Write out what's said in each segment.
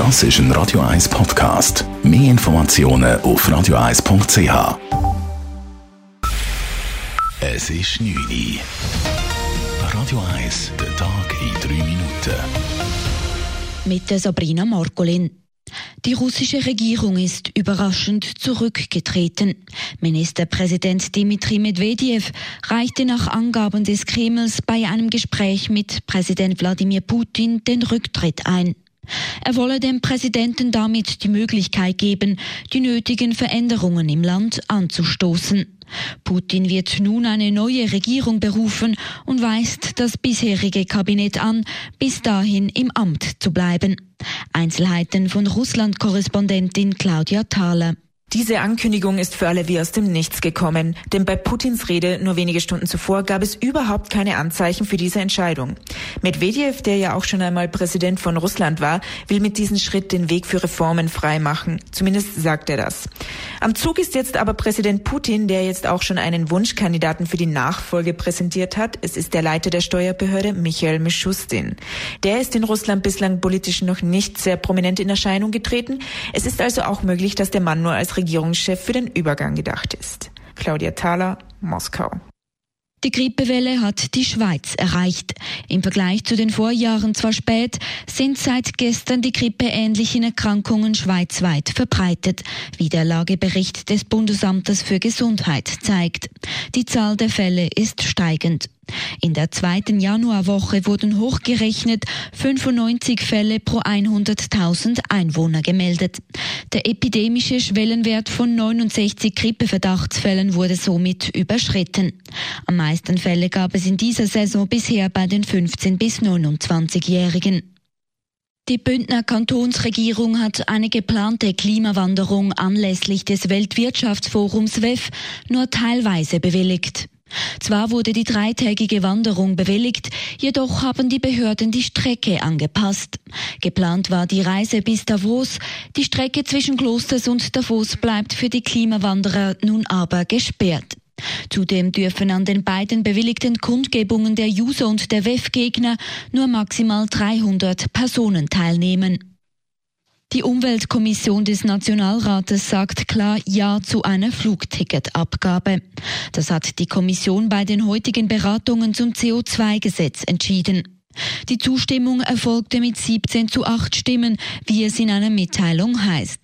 Das ist ein Radio 1 Podcast. Mehr Informationen auf radio1.ch. Es ist 9 Uhr. Radio 1, der Tag in 3 Minuten. Mit der Sabrina Markolin. Die russische Regierung ist überraschend zurückgetreten. Ministerpräsident Dmitri Medvedev reichte nach Angaben des Kremls bei einem Gespräch mit Präsident Wladimir Putin den Rücktritt ein. Er wolle dem Präsidenten damit die Möglichkeit geben, die nötigen Veränderungen im Land anzustoßen. Putin wird nun eine neue Regierung berufen und weist das bisherige Kabinett an, bis dahin im Amt zu bleiben. Einzelheiten von Russland-Korrespondentin Claudia Thaler. Diese Ankündigung ist für alle wie aus dem Nichts gekommen, denn bei Putins Rede nur wenige Stunden zuvor gab es überhaupt keine Anzeichen für diese Entscheidung. Medvedev, der ja auch schon einmal Präsident von Russland war, will mit diesem Schritt den Weg für Reformen freimachen. Zumindest sagt er das. Am Zug ist jetzt aber Präsident Putin, der jetzt auch schon einen Wunschkandidaten für die Nachfolge präsentiert hat. Es ist der Leiter der Steuerbehörde Michael Mishustin. Der ist in Russland bislang politisch noch nicht sehr prominent in Erscheinung getreten. Es ist also auch möglich, dass der Mann nur als Regierungschef für den Übergang gedacht ist. Claudia Thaler, Moskau. Die Grippewelle hat die Schweiz erreicht. Im Vergleich zu den Vorjahren zwar spät, sind seit gestern die grippeähnlichen Erkrankungen schweizweit verbreitet, wie der Lagebericht des Bundesamtes für Gesundheit zeigt. Die Zahl der Fälle ist steigend. In der zweiten Januarwoche wurden hochgerechnet 95 Fälle pro 100.000 Einwohner gemeldet. Der epidemische Schwellenwert von 69 Grippeverdachtsfällen wurde somit überschritten. Am meisten Fälle gab es in dieser Saison bisher bei den 15 bis 29-Jährigen. Die Bündner Kantonsregierung hat eine geplante Klimawanderung anlässlich des Weltwirtschaftsforums WEF nur teilweise bewilligt. Zwar wurde die dreitägige Wanderung bewilligt, jedoch haben die Behörden die Strecke angepasst. Geplant war die Reise bis Davos. Die Strecke zwischen Klosters und Davos bleibt für die Klimawanderer nun aber gesperrt. Zudem dürfen an den beiden bewilligten Kundgebungen der User und der WEF-Gegner nur maximal 300 Personen teilnehmen. Die Umweltkommission des Nationalrates sagt klar Ja zu einer Flugticketabgabe. Das hat die Kommission bei den heutigen Beratungen zum CO2-Gesetz entschieden. Die Zustimmung erfolgte mit 17 zu 8 Stimmen, wie es in einer Mitteilung heißt.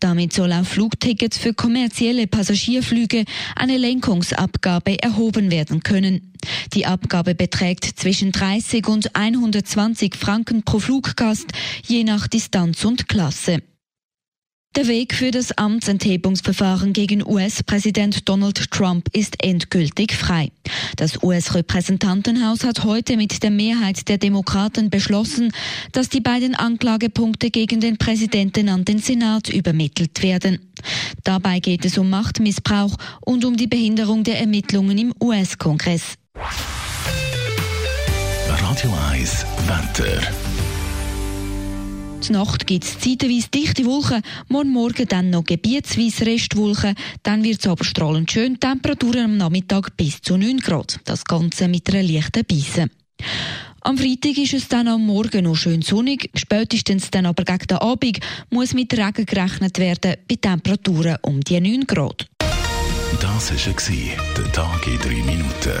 Damit soll auf Flugtickets für kommerzielle Passagierflüge eine Lenkungsabgabe erhoben werden können. Die Abgabe beträgt zwischen 30 und 120 Franken pro Fluggast, je nach Distanz und Klasse. Der Weg für das Amtsenthebungsverfahren gegen US-Präsident Donald Trump ist endgültig frei. Das US-Repräsentantenhaus hat heute mit der Mehrheit der Demokraten beschlossen, dass die beiden Anklagepunkte gegen den Präsidenten an den Senat übermittelt werden. Dabei geht es um Machtmissbrauch und um die Behinderung der Ermittlungen im US-Kongress. Radio 1 Wetter. Die Nacht gibt es zeitweise dichte Wolken, morgen Morgen dann noch gebietsweise Restwolken, dann wird es aber strahlend schön, Temperaturen am Nachmittag bis zu 9 Grad. Das Ganze mit einer leichten Beise. Am Freitag ist es dann am Morgen noch schön sonnig, spätestens dann aber gegen den Abend muss mit Regen gerechnet werden, bei Temperaturen um die 9 Grad. Das war der Tag in 3 Minuten.